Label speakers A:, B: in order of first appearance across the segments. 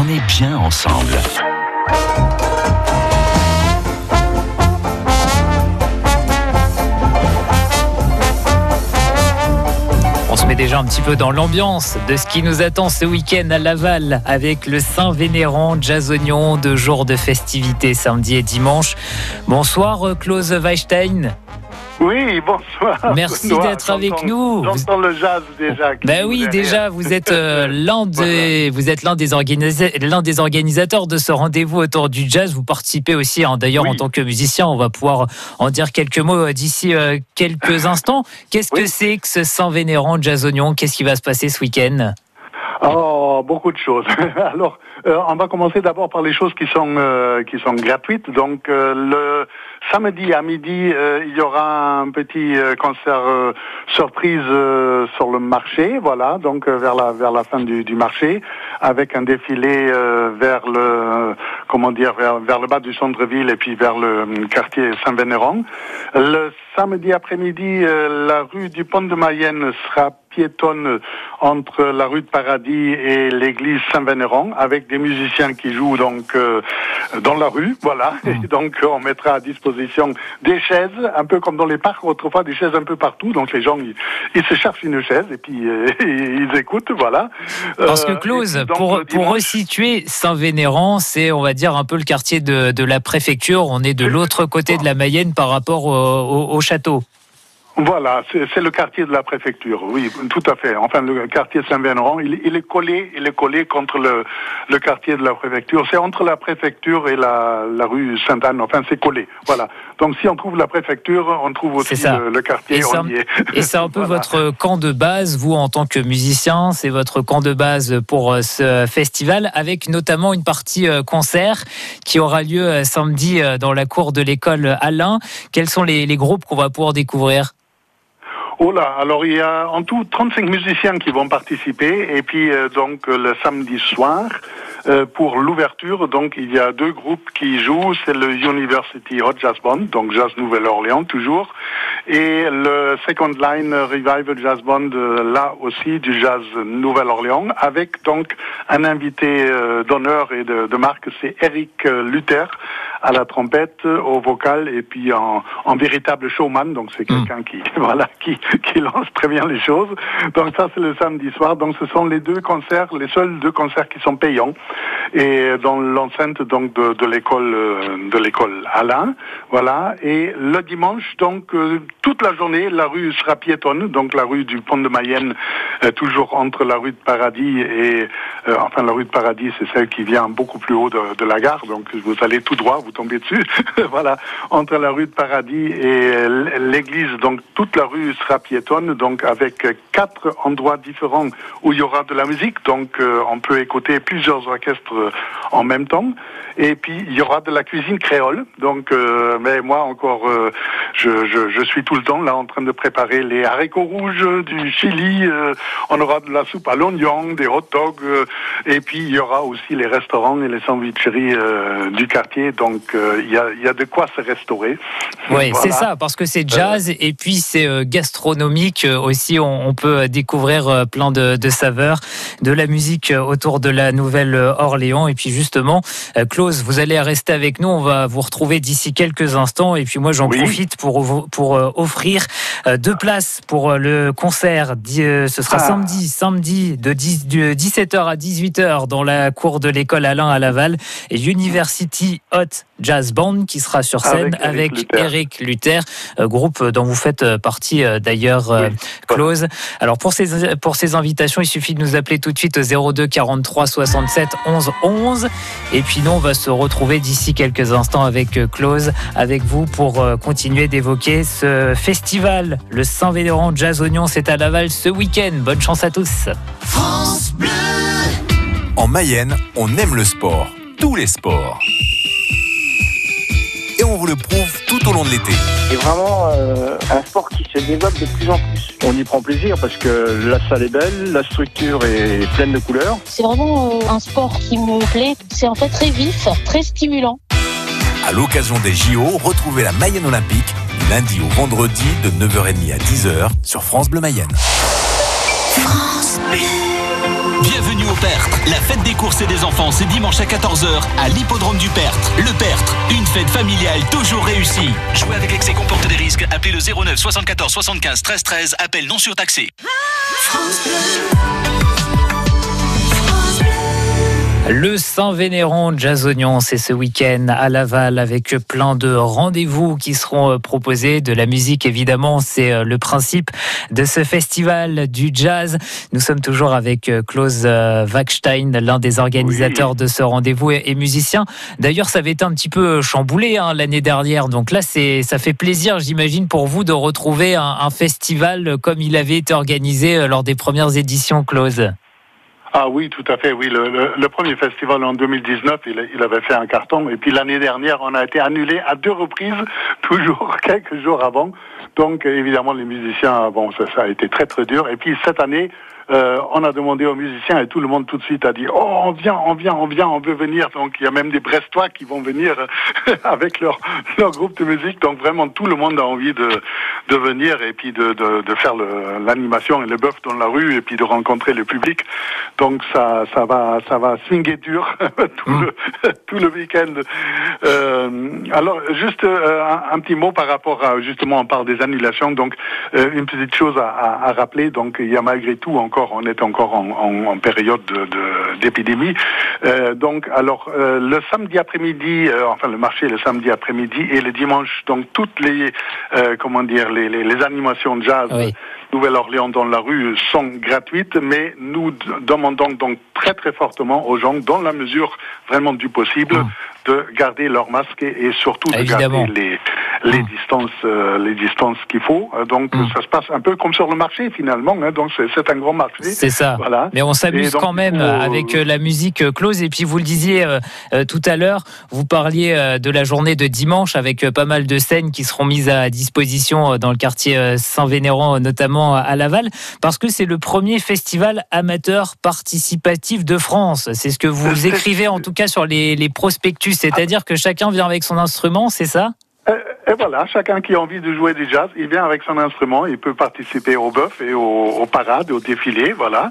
A: on est bien ensemble.
B: On se met déjà un petit peu dans l'ambiance de ce qui nous attend ce week-end à Laval avec le Saint-Vénérand Jazz Oignon, deux jours de festivités samedi et dimanche. Bonsoir Klaus Weinstein.
C: Oui, bonsoir.
B: Merci d'être avec nous.
C: J'entends le jazz déjà.
B: Ben oui, déjà, vous êtes euh, l'un des, vous êtes l'un des, organisa- des organisateurs de ce rendez-vous autour du jazz. Vous participez aussi, hein, d'ailleurs,
C: Oui.
B: en tant que musicien. On va pouvoir en dire quelques mots euh, d'ici euh, quelques instants. Qu'est-ce que c'est que ce Saint-Vénérand Jazz Oignon Qu'est-ce qui va se passer ce week-end?
C: Oh, beaucoup de choses. Alors, euh, on va commencer d'abord par les choses qui sont euh, qui sont gratuites. Donc, euh, le samedi à midi, euh, il y aura un petit euh, concert euh, surprise sur le marché. Voilà, donc vers la vers la fin du, du marché, avec un défilé vers le comment dire vers vers le bas du centre-ville et puis vers le quartier Saint-Vénéran. Le samedi après-midi, la rue du Pont de Mayenne sera piétonne entre la rue de Paradis et l'église Saint-Vénéran, avec des musiciens qui jouent donc euh, dans la rue, voilà. Et donc on mettra à disposition des chaises, un peu comme dans les parcs autrefois, des chaises un peu partout. Donc les gens ils, ils se cherchent une chaise et puis euh, ils écoutent, voilà.
B: Parce que
C: Euh,
B: Clause,
C: donc,
B: pour, resituer Saint-Vénérand, c'est, on va dire, un peu le quartier de, de la préfecture. On est de l'autre côté de la Mayenne par rapport au, au- au château.
C: Voilà, c'est le quartier de la préfecture, oui, tout à fait. Enfin, le quartier Saint-Vénéran, il, il est collé, il est collé contre le, le quartier de la préfecture. C'est entre la préfecture et la, la rue Sainte-Anne. Enfin, c'est collé. Voilà. Donc, si on trouve la préfecture, on trouve aussi
B: ça.
C: le, le quartier.
B: Et c'est un-. Et c'est un peu
C: Voilà.
B: votre camp de base, vous en tant que musicien, c'est votre camp de base pour euh, ce festival, avec notamment une partie euh, concert qui aura lieu euh, samedi dans la cour de l'école Alain. Quels sont les, les groupes qu'on va pouvoir découvrir?
C: Oh là, alors il y a en tout 35 musiciens qui vont participer et puis euh, donc le samedi soir euh, pour l'ouverture donc il y a deux groupes qui jouent, c'est le University Hot Jazz Band donc Jazz Nouvelle-Orléans toujours et le Second Line Revival Jazz Band euh, là aussi du Jazz Nouvelle-Orléans avec donc un invité euh, d'honneur et de, de marque c'est Eric euh, Luther à la trompette, au vocal et puis en, en véritable showman. Donc c'est quelqu'un qui voilà qui, qui lance très bien les choses. Donc ça c'est le samedi soir. Donc ce sont les deux concerts, les seuls deux concerts qui sont payants et dans l'enceinte donc de, de l'école euh, de l'école Alain. Voilà. Et le dimanche donc euh, toute la journée la rue sera piétonne. Donc la rue du Pont de Mayenne euh, toujours entre la rue de Paradis et euh, enfin la rue de Paradis c'est celle qui vient beaucoup plus haut de, de la gare. Donc vous allez tout droit, vous tombez dessus. voilà entre la rue de Paradis et l'église. Donc toute la rue sera piétonne. Donc avec quatre endroits différents où il y aura de la musique. Donc euh, on peut écouter plusieurs orchestres en même temps. Et puis il y aura de la cuisine créole. Donc euh, mais moi encore euh, je, je, je suis tout le temps là en train de préparer les haricots rouges du Chili. euh, on aura de la soupe à l'oignon, des hot dogs. et puis il y aura aussi les restaurants et les sandwicheries du quartier. Donc il y, a, y a de quoi se restaurer.
B: Oui,
C: Voilà.
B: c'est ça, parce que c'est jazz et puis c'est gastronomique aussi. On, on peut découvrir plein de, de saveurs, de la musique autour de la Nouvelle-Orléans. Et puis justement, euh, Vous allez rester avec nous. On va vous retrouver d'ici quelques instants. Et puis moi, j'en
C: Oui.
B: profite pour, pour euh, offrir euh, deux places pour euh, le concert. Ce sera
C: Ah.
B: samedi, samedi de 10 de 17h à 18h dans la cour de l'école Alain à Laval et University Hot Jazz Band qui sera sur scène
C: Avec
B: avec
C: Eric Luther.
B: Groupe dont vous faites partie d'ailleurs,
C: Oui.
B: Close. Alors pour ces, pour ces invitations, il suffit de nous appeler tout de suite au 02 43 67 11 11. Et puis nous, on va se retrouver d'ici quelques instants avec euh, Close, avec vous pour euh, continuer d'évoquer ce festival. Le Saint-Vénérand Jazz Oignon, c'est à Laval ce week-end. Bonne chance à tous.
D: En Mayenne, on aime le sport, tous les sports. Et on vous le prouve tout au long de l'été.
E: C'est vraiment euh, un sport qui se développe de plus en plus. On y prend plaisir parce que la salle est belle, la structure est pleine de couleurs.
F: C'est vraiment euh, un sport qui me plaît. C'est en fait très vif, très stimulant.
D: À l'occasion des JO, retrouvez la Mayenne Olympique du lundi au vendredi de 9h30 à 10h sur France Bleu Mayenne.
A: France Bleu. Bienvenue au Pertre. La fête des courses et des enfants, c'est dimanche à 14h à l'hippodrome du Pertre. Le Pertre, une fête familiale toujours réussie. Jouer avec excès comporte des risques. Appelez le 09 74 75 13 13. Appel non surtaxé.
B: Le Saint-Vénéron Jazz Oignon, c'est ce week-end à Laval avec plein de rendez-vous qui seront euh, proposés. De la musique, évidemment, c'est euh, le principe de ce festival du jazz. Nous sommes toujours avec euh, Klaus Wachstein, l'un des organisateurs de ce rendez-vous et musicien. D'ailleurs, ça avait été un petit peu chamboulé hein, l'année dernière. Donc là, c'est, ça fait plaisir, j'imagine, pour vous de retrouver un, un festival comme il avait été organisé lors des premières éditions, Klaus.
C: Ah oui, tout à fait. Oui, le, premier festival en 2019, il, avait fait un carton. Et puis l'année dernière, on a été annulé à deux reprises, toujours quelques jours avant. Donc évidemment, les musiciens, bon, ça a été très très dur. Et puis cette année, euh, on a demandé aux musiciens et tout le monde tout de suite a dit oh on vient, on vient, on vient, on veut venir. Donc il y a même des Brestois qui vont venir avec leur leur groupe de musique. Donc vraiment tout le monde a envie de de venir et puis de de, de faire l'animation et le bœuf dans la rue et puis de rencontrer le public. Donc ça ça va ça va swinguer dur tout le tout le week-end. Euh, alors juste euh, un, un, petit mot par rapport à justement on parle des annulations. Donc euh, une petite chose à, à, à rappeler. Donc il y a malgré tout encore on est encore en, en, en période d'épidémie. De, euh, donc, alors, euh, le samedi après-midi, euh, enfin le marché le samedi après-midi et le dimanche, donc toutes les, comment dire, les, les, les animations de jazz. Oui. Nouvelle-Orléans dans la rue sont gratuites, mais nous demandons donc très très fortement aux gens, dans la mesure vraiment du possible, mmh. de garder leur masque et, et surtout
B: Évidemment.
C: de garder les, les distances, euh, les distances qu'il faut. Donc mmh. ça se passe un peu comme sur le marché finalement. Hein, donc c'est un grand marché.
B: C'est ça. Voilà. Mais on s'amuse quand même avec euh, la musique close. Et puis vous le disiez euh, tout à l'heure, vous parliez euh, de la journée de dimanche avec pas mal de scènes qui seront mises à disposition dans le quartier Saint-Vénéran notamment à Laval, parce que c'est le premier festival amateur participatif de France. C'est ce que vous écrivez en tout cas sur les, les prospectus, c'est-à-dire que chacun vient avec son instrument, c'est ça?
C: Et voilà, chacun qui a envie de jouer du jazz, il vient avec son instrument, il peut participer au bœuf et aux, aux parades, aux défilés, voilà.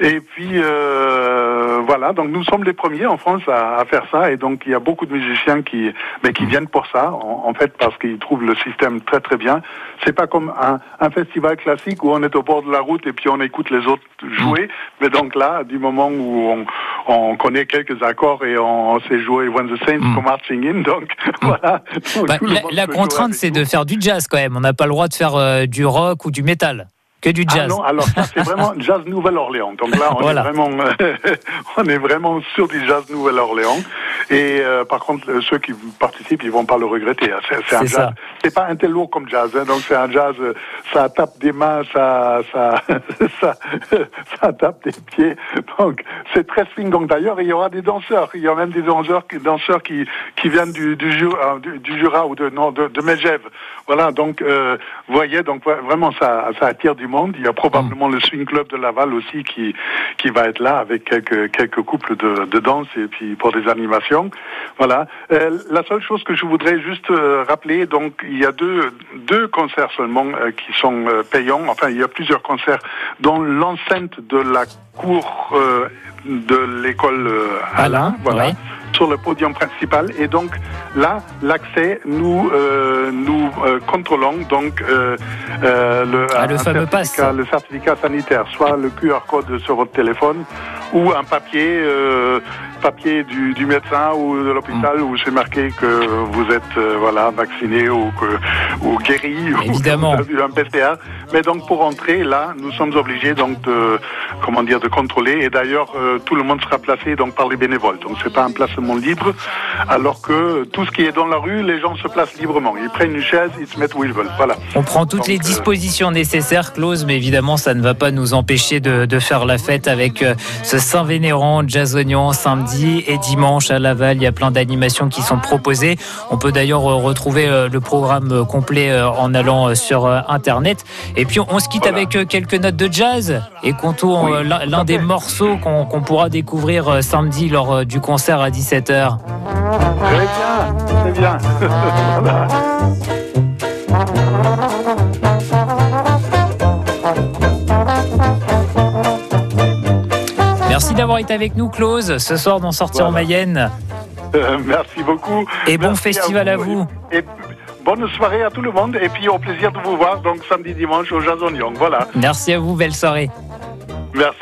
C: Et puis euh, voilà, donc nous sommes les premiers en France à, à, faire ça, et donc il y a beaucoup de musiciens qui, mais qui viennent pour ça, en, en fait parce qu'ils trouvent le système très très bien. C'est pas comme un, un, festival classique où on est au bord de la route et puis on écoute les autres jouer, mais donc là, du moment où on, on connaît quelques accords et on, on sait jouer When the Saints mm. Come Marching In, donc voilà.
B: Bah, la, la contrainte, c'est de faire du jazz quand même. On n'a pas le droit de faire euh, du rock ou du métal. Que du jazz.
C: Ah non, alors ça c'est vraiment jazz Nouvelle-Orléans. Donc là, on, voilà. est vraiment, euh, on est vraiment sur du jazz Nouvelle-Orléans. Et euh, par contre, ceux qui participent, ils vont pas le regretter. C'est un jazz. C'est pas un tel lourd comme jazz. Hein, donc c'est un jazz. Ça tape des mains, ça, ça, ça, ça tape des pieds. Donc c'est très swing. Donc d'ailleurs, il y aura des danseurs. Il y a même des danseurs, danseurs qui, qui viennent du, du, Jura, du, du Jura ou de non de, de Megève. Voilà. Donc euh, vous voyez, donc vraiment ça, ça attire du monde. Il y a probablement mmh. le Swing Club de Laval aussi qui, qui va être là avec quelques, quelques couples de, de danse et puis pour des animations. Voilà. Euh, la seule chose que je voudrais juste euh, rappeler, donc il y a deux, deux concerts seulement euh, qui sont payants. Enfin, il y a plusieurs concerts dans l'enceinte de la cour de l'école Alain. Voilà. Sur le podium principal et donc là l'accès nous euh, nous euh, contrôlons donc euh,
B: le, ah, le fameux pass
C: le certificat sanitaire soit le QR code sur votre téléphone ou un papier papier du, du, médecin ou de l'hôpital mmh. où c'est marqué que vous êtes voilà vacciné ou que ou guéri
B: évidemment
C: ou un PCR mais donc pour entrer là nous sommes obligés donc de comment dire de contrôler et d'ailleurs tout le monde sera placé donc par les bénévoles donc c'est pas un placement libre, alors que tout ce qui est dans la rue, les gens se placent librement. Ils prennent une chaise, ils se mettent où ils veulent. Voilà.
B: On prend toutes Donc, les dispositions euh... nécessaires, Clause, mais évidemment, ça ne va pas nous empêcher de, de faire la fête avec euh, ce Saint-Vénérand, Jazz Oignon, samedi et dimanche à Laval. Il y a plein d'animations qui sont proposées. On peut d'ailleurs euh, retrouver euh, le programme complet en allant sur Internet. Et puis, on se quitte voilà. avec quelques notes de jazz et contour oui, l'un des morceaux qu'on qu pourra découvrir samedi lors du concert à 17 17h.
C: Très bien, très bien. voilà.
B: D'avoir été avec nous, Clause, ce soir dans Sortir en. Mayenne.
C: Euh, merci beaucoup.
B: Et bon festival à vous.
C: Et, et bonne soirée à tout le monde. Et puis au plaisir de vous voir donc samedi dimanche au Jason Young. Voilà.
B: Merci à vous, belle soirée.
C: Merci.